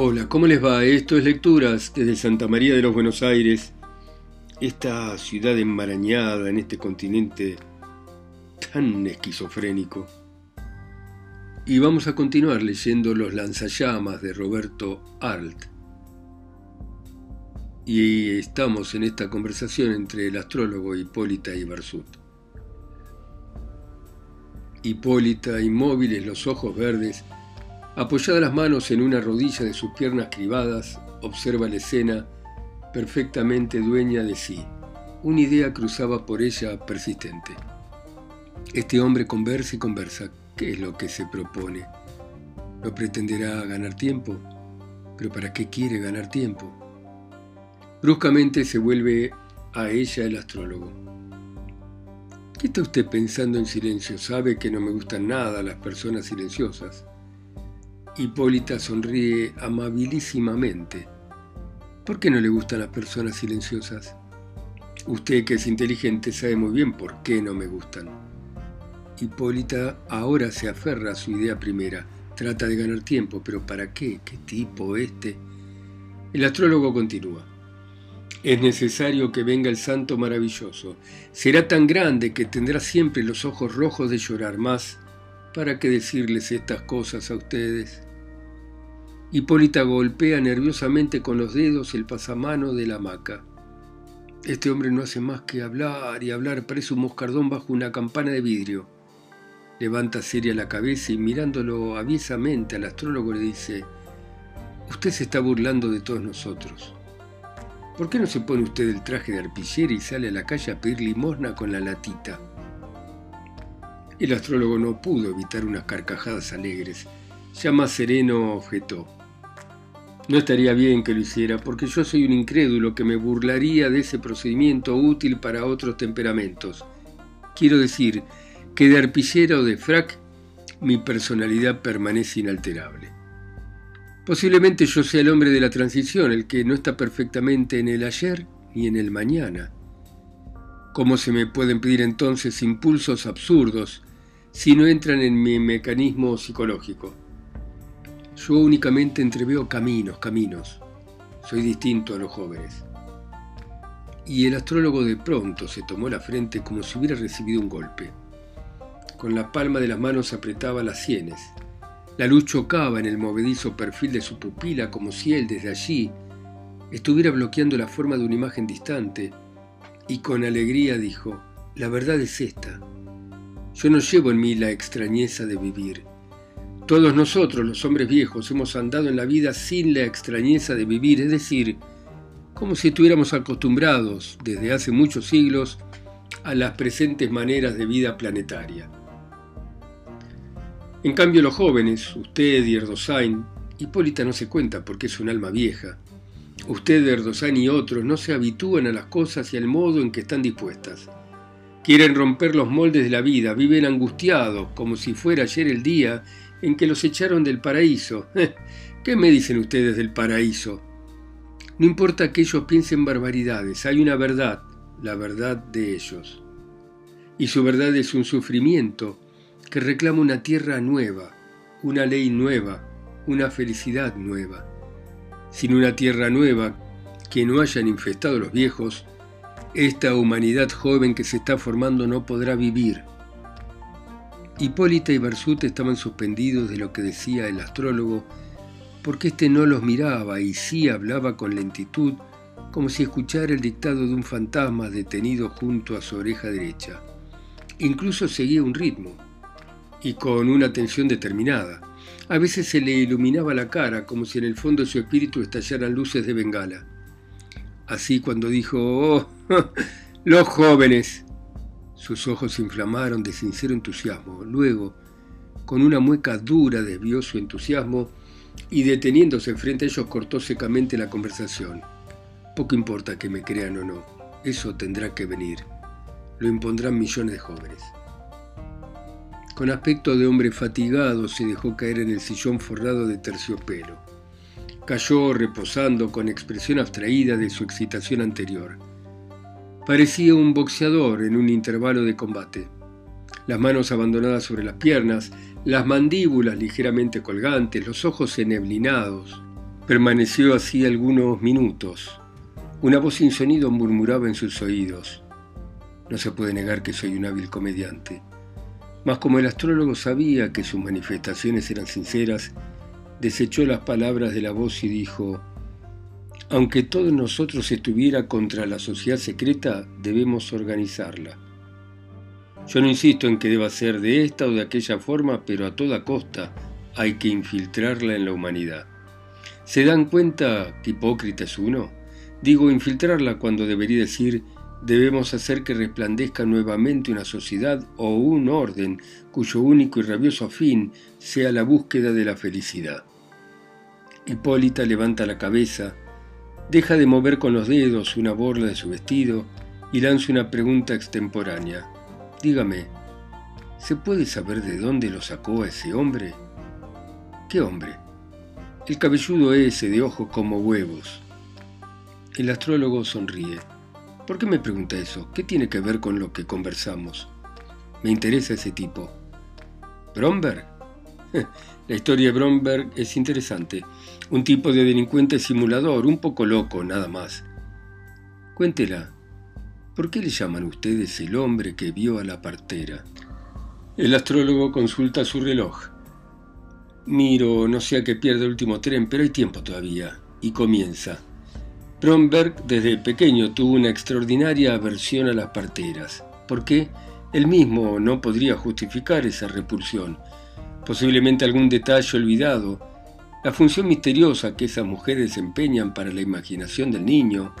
Hola, ¿cómo les va? Esto es Lecturas desde Santa María de los Buenos Aires, esta ciudad enmarañada en este continente tan esquizofrénico. Y vamos a continuar leyendo Los lanzallamas de Roberto Arlt. Y estamos en esta conversación entre el astrólogo Hipólita y Barsut. Hipólita, inmóviles, los ojos verdes, Apoyada las manos en una rodilla de sus piernas cribadas, observa la escena, perfectamente dueña de sí. Una idea cruzaba por ella persistente. Este hombre conversa y conversa. ¿Qué es lo que se propone? ¿No pretenderá ganar tiempo? ¿Pero para qué quiere ganar tiempo? Bruscamente se vuelve a ella el astrólogo. ¿Qué está usted pensando en silencio? Sabe que no me gustan nada las personas silenciosas. Hipólita sonríe amabilísimamente. ¿Por qué no le gustan las personas silenciosas? Usted que es inteligente sabe muy bien por qué no me gustan. Hipólita ahora se aferra a su idea primera. Trata de ganar tiempo, pero ¿para qué? ¿Qué tipo este? El astrólogo continúa. Es necesario que venga el santo maravilloso. Será tan grande que tendrá siempre los ojos rojos de llorar más. ¿Para qué decirles estas cosas a ustedes? Hipólita golpea nerviosamente con los dedos el pasamano de la hamaca. Este hombre no hace más que hablar y hablar, parece un moscardón bajo una campana de vidrio. Levanta seria la cabeza y mirándolo aviesamente al astrólogo le dice, Usted se está burlando de todos nosotros. ¿Por qué no se pone usted el traje de arpillera y sale a la calle a pedir limosna con la latita? El astrólogo no pudo evitar unas carcajadas alegres. Ya más sereno objetó. No estaría bien que lo hiciera, porque yo soy un incrédulo que me burlaría de ese procedimiento útil para otros temperamentos. Quiero decir que de arpillera o de frac, mi personalidad permanece inalterable. Posiblemente yo sea el hombre de la transición, el que no está perfectamente en el ayer ni en el mañana. ¿Cómo se me pueden pedir entonces impulsos absurdos si no entran en mi mecanismo psicológico? Yo únicamente entreveo caminos, caminos. Soy distinto a los jóvenes. Y el astrólogo de pronto se tomó la frente como si hubiera recibido un golpe. Con la palma de las manos apretaba las sienes. La luz chocaba en el movedizo perfil de su pupila como si él desde allí estuviera bloqueando la forma de una imagen distante, y con alegría dijo, la verdad es esta. Yo no llevo en mí la extrañeza de vivir. Todos nosotros, los hombres viejos, hemos andado en la vida sin la extrañeza de vivir, es decir, como si estuviéramos acostumbrados desde hace muchos siglos a las presentes maneras de vida planetaria. En cambio los jóvenes, usted y Erdosain, Hipólita no se cuenta porque es un alma vieja, usted, Erdosain y otros no se habitúan a las cosas y al modo en que están dispuestas. Quieren romper los moldes de la vida, viven angustiados como si fuera ayer el día en que los echaron del paraíso. ¿Qué me dicen ustedes del paraíso? No importa que ellos piensen barbaridades, hay una verdad, la verdad de ellos. Y su verdad es un sufrimiento que reclama una tierra nueva, una ley nueva, una felicidad nueva. Sin una tierra nueva que no hayan infestado los viejos, esta humanidad joven que se está formando no podrá vivir. Hipólita y Barsut estaban suspendidos de lo que decía el astrólogo, porque éste no los miraba y sí hablaba con lentitud, como si escuchara el dictado de un fantasma detenido junto a su oreja derecha. Incluso seguía un ritmo, y con una tensión determinada. A veces se le iluminaba la cara, como si en el fondo de su espíritu estallaran luces de bengala. Así cuando dijo, oh, los jóvenes, sus ojos se inflamaron de sincero entusiasmo. Luego, con una mueca dura, desvió su entusiasmo y deteniéndose frente a ellos cortó secamente la conversación. Poco importa que me crean o no, eso tendrá que venir. Lo impondrán millones de jóvenes. Con aspecto de hombre fatigado se dejó caer en el sillón forrado de terciopelo. Cayó reposando con expresión abstraída de su excitación anterior. Parecía un boxeador en un intervalo de combate. Las manos abandonadas sobre las piernas, las mandíbulas ligeramente colgantes, los ojos enneblinados. Permaneció así algunos minutos. Una voz sin sonido murmuraba en sus oídos. No se puede negar que soy un hábil comediante. Mas como el astrólogo sabía que sus manifestaciones eran sinceras, desechó las palabras de la voz y dijo, aunque todos nosotros estuviera contra la sociedad secreta, debemos organizarla. Yo no insisto en que deba ser de esta o de aquella forma, pero a toda costa hay que infiltrarla en la humanidad. ¿Se dan cuenta que hipócrita es uno? Digo infiltrarla cuando debería decir debemos hacer que resplandezca nuevamente una sociedad o un orden cuyo único y rabioso fin sea la búsqueda de la felicidad. Hipólita levanta la cabeza, deja de mover con los dedos una borla de su vestido y lanza una pregunta extemporánea. Dígame, ¿se puede saber de dónde lo sacó a ese hombre? ¿Qué hombre? El cabelludo ese de ojos como huevos. El astrólogo sonríe. ¿Por qué me pregunta eso? ¿Qué tiene que ver con lo que conversamos? Me interesa ese tipo. ¿Bromberg? La historia de Bromberg es interesante. Un tipo de delincuente simulador, un poco loco, nada más. Cuéntela. ¿Por qué le llaman ustedes el hombre que vio a la partera? El astrólogo consulta su reloj. Miro, no sea que pierda el último tren, pero hay tiempo todavía. Y comienza. Bromberg desde pequeño tuvo una extraordinaria aversión a las parteras. ¿Por qué? Él mismo no podría justificar esa repulsión. Posiblemente algún detalle olvidado, la función misteriosa que esas mujeres desempeñan para la imaginación del niño,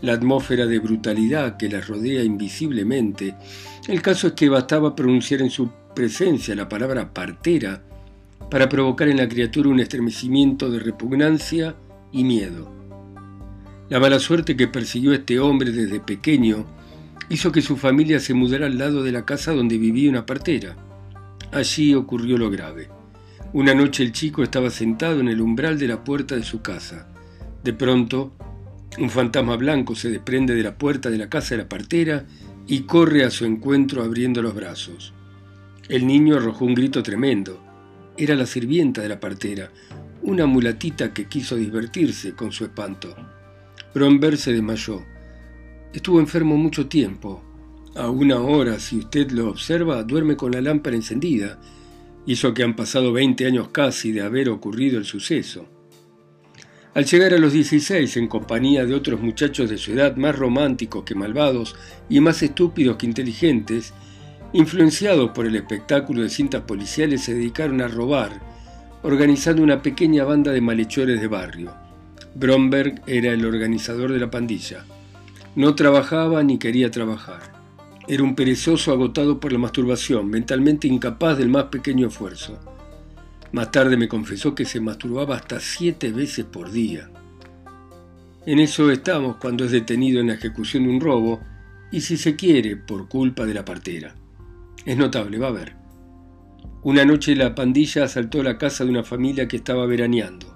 la atmósfera de brutalidad que las rodea invisiblemente. El caso es que bastaba pronunciar en su presencia la palabra partera para provocar en la criatura un estremecimiento de repugnancia y miedo. La mala suerte que persiguió a este hombre desde pequeño hizo que su familia se mudara al lado de la casa donde vivía una partera. Allí ocurrió lo grave. Una noche el chico estaba sentado en el umbral de la puerta de su casa. De pronto, un fantasma blanco se desprende de la puerta de la casa de la partera y corre a su encuentro abriendo los brazos. El niño arrojó un grito tremendo. Era la sirvienta de la partera, una mulatita que quiso divertirse con su espanto. Bromberg se desmayó. Estuvo enfermo mucho tiempo. A una hora, si usted lo observa, duerme con la lámpara encendida. Hizo que han pasado 20 años casi de haber ocurrido el suceso. Al llegar a los 16, en compañía de otros muchachos de su edad más románticos que malvados y más estúpidos que inteligentes, Influenciados por el espectáculo de cintas policiales, se dedicaron a robar, organizando una pequeña banda de malhechores de barrio. Bromberg era el organizador de la pandilla. No trabajaba ni quería trabajar. Era un perezoso agotado por la masturbación, mentalmente incapaz del más pequeño esfuerzo. Más tarde me confesó que se masturbaba hasta siete veces por día. En eso estamos cuando es detenido en la ejecución de un robo y si se quiere, por culpa de la partera. Es notable, va a ver. Una noche la pandilla asaltó la casa de una familia que estaba veraneando.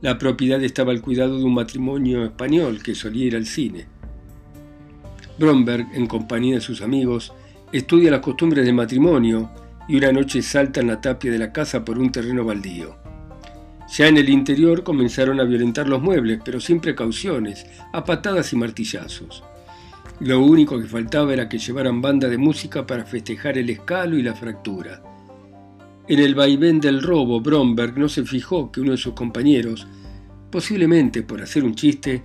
La propiedad estaba al cuidado de un matrimonio español que solía ir al cine. Bromberg, en compañía de sus amigos, estudia las costumbres del matrimonio y una noche salta en la tapia de la casa por un terreno baldío. Ya en el interior comenzaron a violentar los muebles, pero sin precauciones, a patadas y martillazos. Lo único que faltaba era que llevaran banda de música para festejar el escalo y la fractura. En el vaivén del robo, Bromberg no se fijó que uno de sus compañeros, posiblemente por hacer un chiste,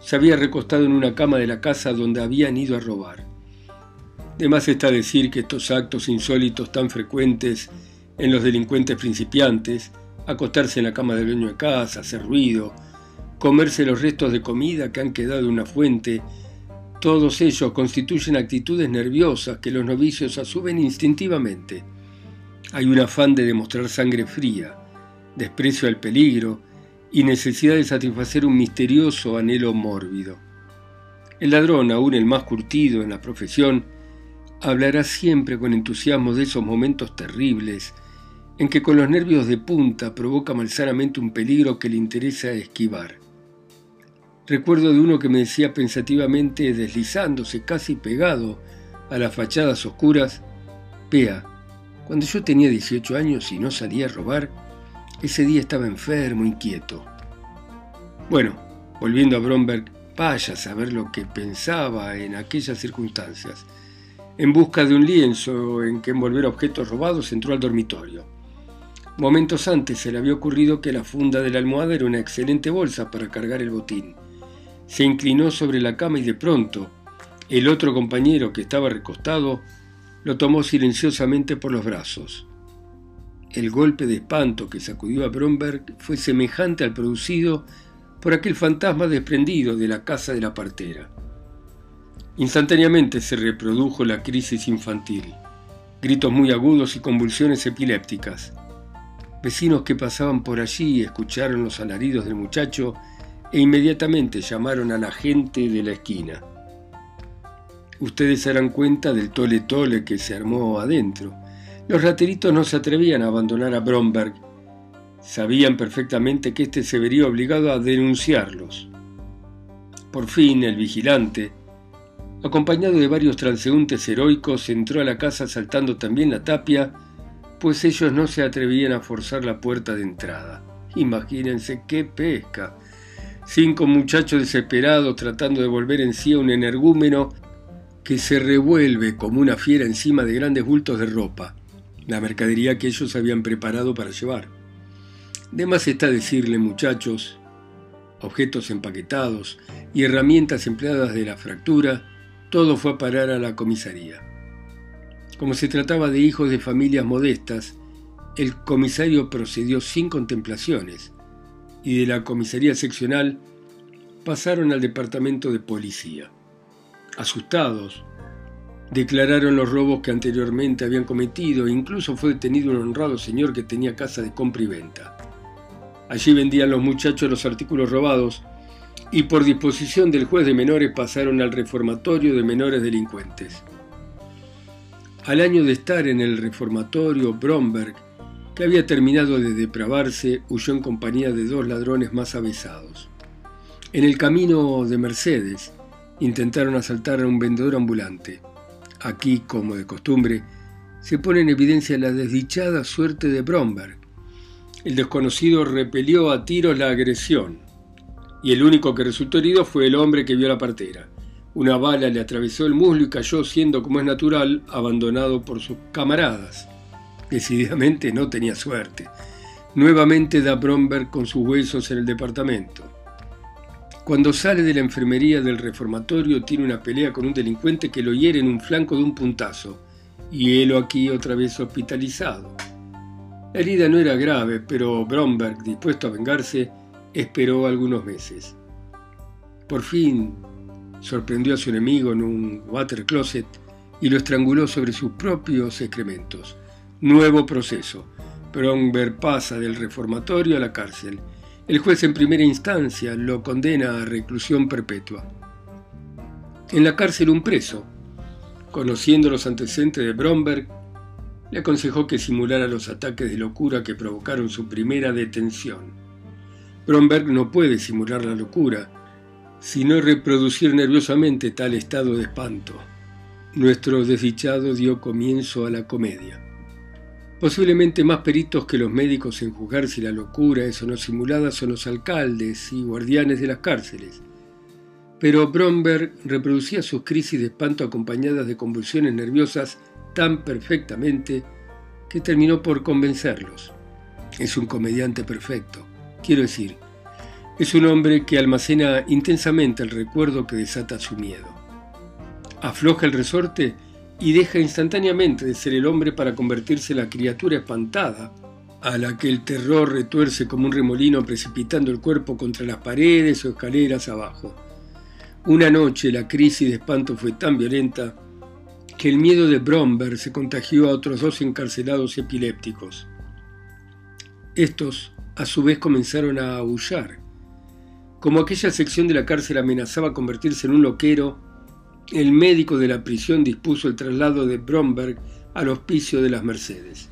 se había recostado en una cama de la casa donde habían ido a robar. De más está decir que estos actos insólitos tan frecuentes en los delincuentes principiantes, acostarse en la cama del dueño de casa, hacer ruido, comerse los restos de comida que han quedado en una fuente, todos ellos constituyen actitudes nerviosas que los novicios asumen instintivamente. Hay un afán de demostrar sangre fría, desprecio al peligro y necesidad de satisfacer un misterioso anhelo mórbido. El ladrón, aún el más curtido en la profesión, hablará siempre con entusiasmo de esos momentos terribles en que con los nervios de punta provoca malsanamente un peligro que le interesa esquivar. Recuerdo de uno que me decía pensativamente, deslizándose casi pegado a las fachadas oscuras, Vea, cuando yo tenía 18 años y no salía a robar, ese día estaba enfermo, inquieto. Bueno, volviendo a Bromberg, vaya a saber lo que pensaba en aquellas circunstancias. En busca de un lienzo en que envolver objetos robados, entró al dormitorio. Momentos antes se le había ocurrido que la funda de la almohada era una excelente bolsa para cargar el botín. Se inclinó sobre la cama y de pronto, el otro compañero que estaba recostado lo tomó silenciosamente por los brazos. El golpe de espanto que sacudió a Bromberg fue semejante al producido por aquel fantasma desprendido de la casa de la partera. Instantáneamente se reprodujo la crisis infantil, gritos muy agudos y convulsiones epilépticas. Vecinos que pasaban por allí escucharon los alaridos del muchacho e inmediatamente llamaron a la gente de la esquina. Ustedes se darán cuenta del tole tole que se armó adentro. Los rateritos no se atrevían a abandonar a Bromberg. Sabían perfectamente que éste se vería obligado a denunciarlos. Por fin, el vigilante, acompañado de varios transeúntes heroicos, entró a la casa saltando también la tapia, pues ellos no se atrevían a forzar la puerta de entrada. Imagínense qué pesca. Cinco muchachos desesperados tratando de volver en sí a un energúmeno que se revuelve como una fiera encima de grandes bultos de ropa, la mercadería que ellos habían preparado para llevar. De más está decirle, muchachos, objetos empaquetados y herramientas empleadas de la fractura, todo fue a parar a la comisaría. Como se trataba de hijos de familias modestas, el comisario procedió sin contemplaciones y de la comisaría seccional pasaron al departamento de policía. Asustados, declararon los robos que anteriormente habían cometido e incluso fue detenido un honrado señor que tenía casa de compra y venta. Allí vendían los muchachos los artículos robados y por disposición del juez de menores pasaron al reformatorio de menores delincuentes. Al año de estar en el reformatorio, Bromberg, que había terminado de depravarse, huyó en compañía de dos ladrones más avesados. En el camino de Mercedes, intentaron asaltar a un vendedor ambulante. Aquí, como de costumbre, se pone en evidencia la desdichada suerte de Bromberg. El desconocido repelió a tiros la agresión, y el único que resultó herido fue el hombre que vio la partera. Una bala le atravesó el muslo y cayó, siendo como es natural, abandonado por sus camaradas. Decididamente no tenía suerte. Nuevamente da Bromberg con sus huesos en el departamento. Cuando sale de la enfermería del reformatorio tiene una pelea con un delincuente que lo hiere en un flanco de un puntazo, y él aquí otra vez hospitalizado. La herida no era grave, pero Bromberg, dispuesto a vengarse, esperó algunos meses. Por fin sorprendió a su enemigo en un water closet y lo estranguló sobre sus propios excrementos. Nuevo proceso. Bromberg pasa del reformatorio a la cárcel el juez en primera instancia lo condena a reclusión perpetua. En la cárcel un preso, conociendo los antecedentes de Bromberg, le aconsejó que simulara los ataques de locura que provocaron su primera detención. Bromberg no puede simular la locura, sino reproducir nerviosamente tal estado de espanto. Nuestro desdichado dio comienzo a la comedia. Posiblemente más peritos que los médicos en juzgar si la locura es o no simulada son los alcaldes y guardianes de las cárceles. Pero Bromberg reproducía sus crisis de espanto acompañadas de convulsiones nerviosas tan perfectamente que terminó por convencerlos. Es un comediante perfecto, quiero decir, es un hombre que almacena intensamente el recuerdo que desata su miedo. Afloja el resorte y deja instantáneamente de ser el hombre para convertirse en la criatura espantada, a la que el terror retuerce como un remolino precipitando el cuerpo contra las paredes o escaleras abajo. Una noche la crisis de espanto fue tan violenta que el miedo de Bromberg se contagió a otros dos encarcelados epilépticos. Estos, a su vez, comenzaron a aullar. Como aquella sección de la cárcel amenazaba convertirse en un loquero, el médico de la prisión dispuso el traslado de Bromberg al hospicio de las Mercedes.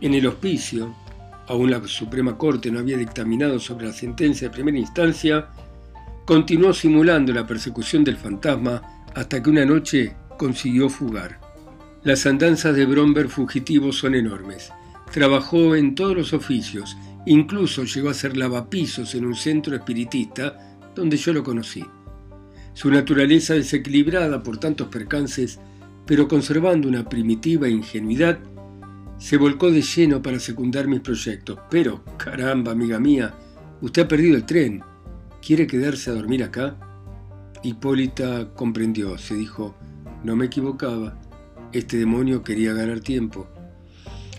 En el hospicio, aún la Suprema Corte no había dictaminado sobre la sentencia de primera instancia, continuó simulando la persecución del fantasma hasta que una noche consiguió fugar. Las andanzas de Bromberg fugitivo son enormes. Trabajó en todos los oficios Incluso llegó a ser lavapisos en un centro espiritista donde yo lo conocí. Su naturaleza desequilibrada por tantos percances, pero conservando una primitiva ingenuidad, se volcó de lleno para secundar mis proyectos. Pero, caramba, amiga mía, usted ha perdido el tren. ¿Quiere quedarse a dormir acá? Hipólita comprendió, se dijo, no me equivocaba. Este demonio quería ganar tiempo.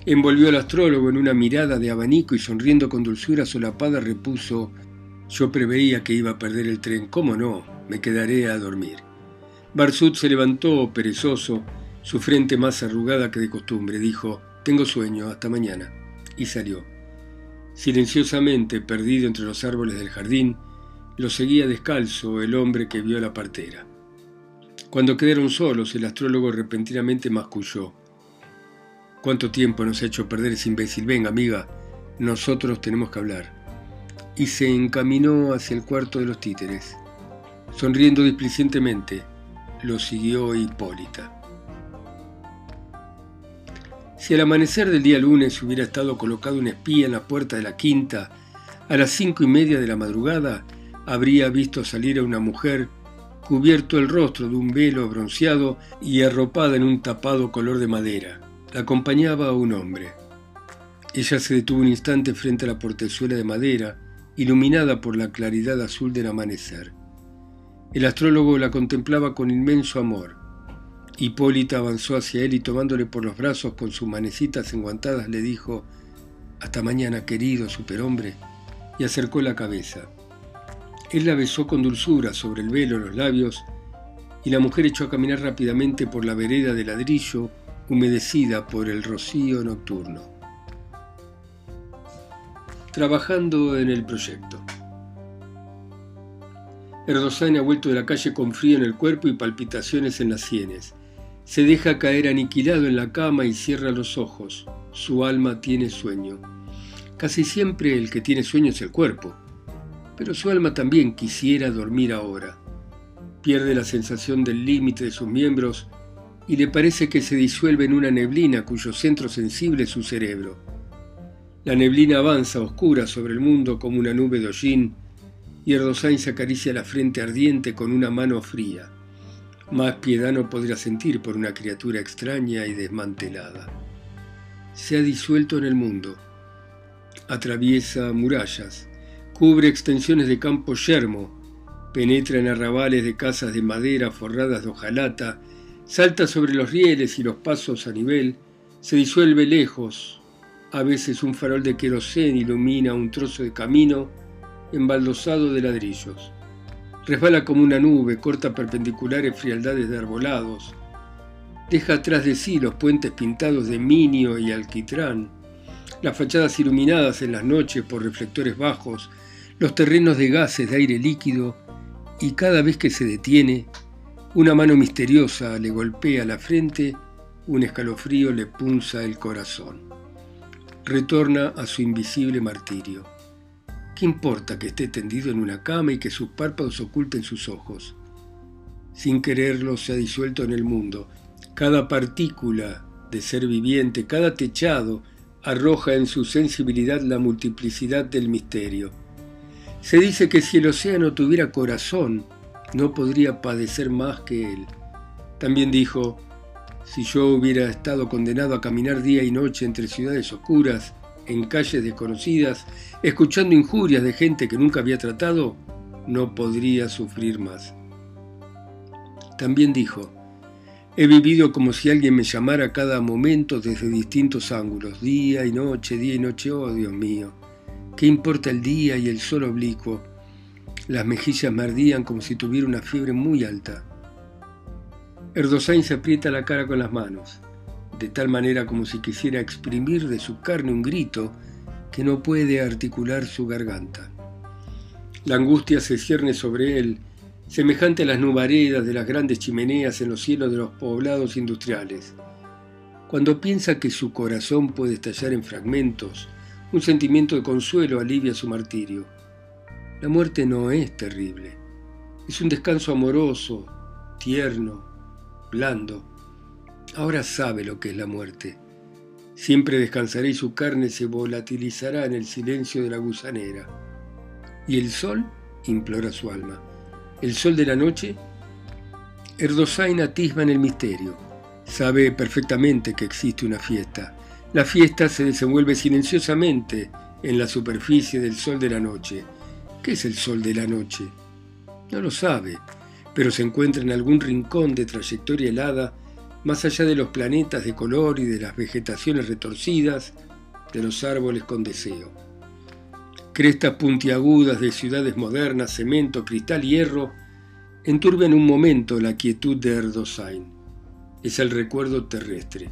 Envolvió al astrólogo en una mirada de abanico y sonriendo con dulzura solapada repuso, yo preveía que iba a perder el tren, ¿cómo no? Me quedaré a dormir. Barsut se levantó, perezoso, su frente más arrugada que de costumbre, dijo, tengo sueño, hasta mañana, y salió. Silenciosamente, perdido entre los árboles del jardín, lo seguía descalzo el hombre que vio la partera. Cuando quedaron solos, el astrólogo repentinamente masculló. ¿Cuánto tiempo nos ha hecho perder ese imbécil? Venga, amiga, nosotros tenemos que hablar. Y se encaminó hacia el cuarto de los títeres. Sonriendo displicentemente, lo siguió Hipólita. Si al amanecer del día lunes hubiera estado colocado un espía en la puerta de la quinta, a las cinco y media de la madrugada, habría visto salir a una mujer cubierto el rostro de un velo bronceado y arropada en un tapado color de madera. La acompañaba un hombre. Ella se detuvo un instante frente a la portezuela de madera, iluminada por la claridad azul del amanecer. El astrólogo la contemplaba con inmenso amor. Hipólita avanzó hacia él y tomándole por los brazos con sus manecitas enguantadas le dijo, Hasta mañana, querido superhombre, y acercó la cabeza. Él la besó con dulzura sobre el velo los labios y la mujer echó a caminar rápidamente por la vereda de ladrillo humedecida por el rocío nocturno. Trabajando en el proyecto. Erdosain ha vuelto de la calle con frío en el cuerpo y palpitaciones en las sienes. Se deja caer aniquilado en la cama y cierra los ojos. Su alma tiene sueño. Casi siempre el que tiene sueño es el cuerpo pero su alma también quisiera dormir ahora. Pierde la sensación del límite de sus miembros y le parece que se disuelve en una neblina cuyo centro sensible es su cerebro. La neblina avanza oscura sobre el mundo como una nube de hollín y Erdosain se acaricia la frente ardiente con una mano fría. Más piedad no podría sentir por una criatura extraña y desmantelada. Se ha disuelto en el mundo. Atraviesa murallas, Cubre extensiones de campo yermo, penetra en arrabales de casas de madera forradas de hojalata, salta sobre los rieles y los pasos a nivel, se disuelve lejos. A veces un farol de querosén ilumina un trozo de camino embaldosado de ladrillos. Resbala como una nube, corta perpendiculares frialdades de arbolados. Deja atrás de sí los puentes pintados de minio y alquitrán, las fachadas iluminadas en las noches por reflectores bajos los terrenos de gases de aire líquido y cada vez que se detiene, una mano misteriosa le golpea la frente, un escalofrío le punza el corazón. Retorna a su invisible martirio. ¿Qué importa que esté tendido en una cama y que sus párpados oculten sus ojos? Sin quererlo se ha disuelto en el mundo. Cada partícula de ser viviente, cada techado, arroja en su sensibilidad la multiplicidad del misterio se dice que si el océano tuviera corazón, no podría padecer más que él. También dijo, si yo hubiera estado condenado a caminar día y noche entre ciudades oscuras, en calles desconocidas, escuchando injurias de gente que nunca había tratado, no podría sufrir más. También dijo, he vivido como si alguien me llamara a cada momento desde distintos ángulos, día y noche, día y noche, oh Dios mío. ¿Qué importa el día y el sol oblicuo? Las mejillas me ardían como si tuviera una fiebre muy alta. Erdosain se aprieta la cara con las manos, de tal manera como si quisiera exprimir de su carne un grito que no puede articular su garganta. La angustia se cierne sobre él, semejante a las nubaredas de las grandes chimeneas en los cielos de los poblados industriales. Cuando piensa que su corazón puede estallar en fragmentos, un sentimiento de consuelo alivia su martirio. La muerte no es terrible. Es un descanso amoroso, tierno, blando. Ahora sabe lo que es la muerte. Siempre descansará y su carne se volatilizará en el silencio de la gusanera. ¿Y el sol? implora su alma. ¿El sol de la noche? Erdosain atisba en el misterio. Sabe perfectamente que existe una fiesta. La fiesta se desenvuelve silenciosamente en la superficie del sol de la noche. ¿Qué es el sol de la noche? No lo sabe, pero se encuentra en algún rincón de trayectoria helada más allá de los planetas de color y de las vegetaciones retorcidas, de los árboles con deseo. Crestas puntiagudas de ciudades modernas, cemento, cristal hierro, enturbian un momento la quietud de Erdosain. Es el recuerdo terrestre.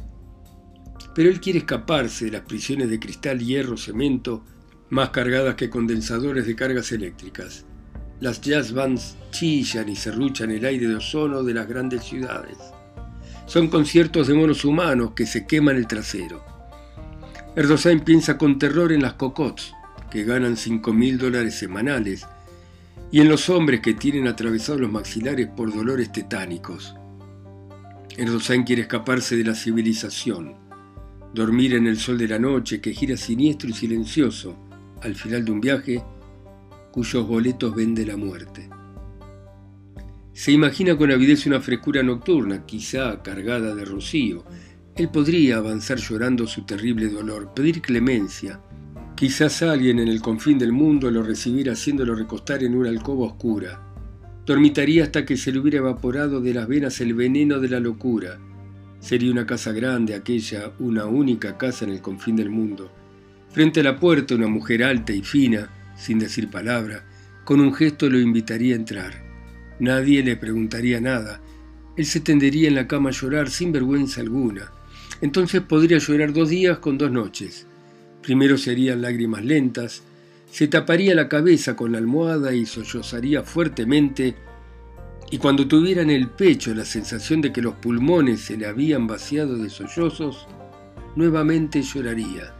Pero él quiere escaparse de las prisiones de cristal, hierro, cemento, más cargadas que condensadores de cargas eléctricas. Las jazz bands chillan y serruchan el aire de ozono de las grandes ciudades. Son conciertos de monos humanos que se queman el trasero. Erdosain piensa con terror en las cocots, que ganan 5 mil dólares semanales, y en los hombres que tienen atravesados los maxilares por dolores tetánicos. Erdosain quiere escaparse de la civilización, dormir en el sol de la noche que gira siniestro y silencioso al final de un viaje cuyos boletos vende la muerte. Se imagina con avidez una frescura nocturna, quizá cargada de rocío. Él podría avanzar llorando su terrible dolor, pedir clemencia. Quizás alguien en el confín del mundo lo recibiera haciéndolo recostar en una alcoba oscura. Dormitaría hasta que se le hubiera evaporado de las venas el veneno de la locura. Sería una casa grande, aquella, una única casa en el confín del mundo. Frente a la puerta una mujer alta y fina, sin decir palabra, con un gesto lo invitaría a entrar. Nadie le preguntaría nada. Él se tendería en la cama a llorar sin vergüenza alguna. Entonces podría llorar dos días con dos noches. Primero serían lágrimas lentas, se taparía la cabeza con la almohada y sollozaría fuertemente, y cuando tuviera en el pecho la sensación de que los pulmones se le habían vaciado de sollozos, nuevamente lloraría.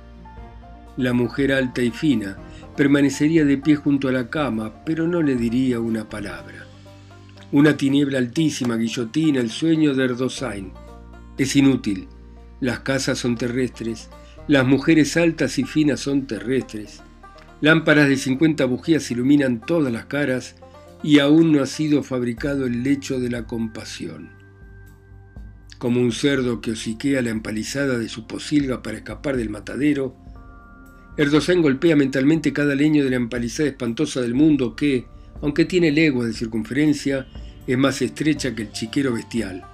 La mujer alta y fina permanecería de pie junto a la cama, pero no le diría una palabra. Una tiniebla altísima guillotina el sueño de Erdosain. Es inútil. Las casas son terrestres, las mujeres altas y finas son terrestres. Lámparas de 50 bujías iluminan todas las caras y aún no ha sido fabricado el lecho de la compasión. Como un cerdo que hociquea la empalizada de su posilga para escapar del matadero, Erdosain golpea mentalmente cada leño de la empalizada espantosa del mundo que, aunque tiene leguas de circunferencia, es más estrecha que el chiquero bestial.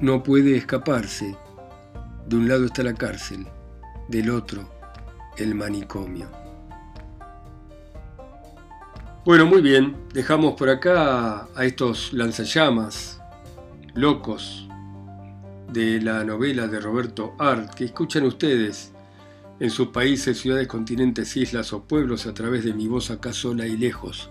No puede escaparse. De un lado está la cárcel, del otro el manicomio. Bueno, muy bien, dejamos por acá a estos lanzallamas locos de la novela de Roberto Art que escuchan ustedes en sus países, ciudades, continentes, islas o pueblos a través de mi voz acá sola y lejos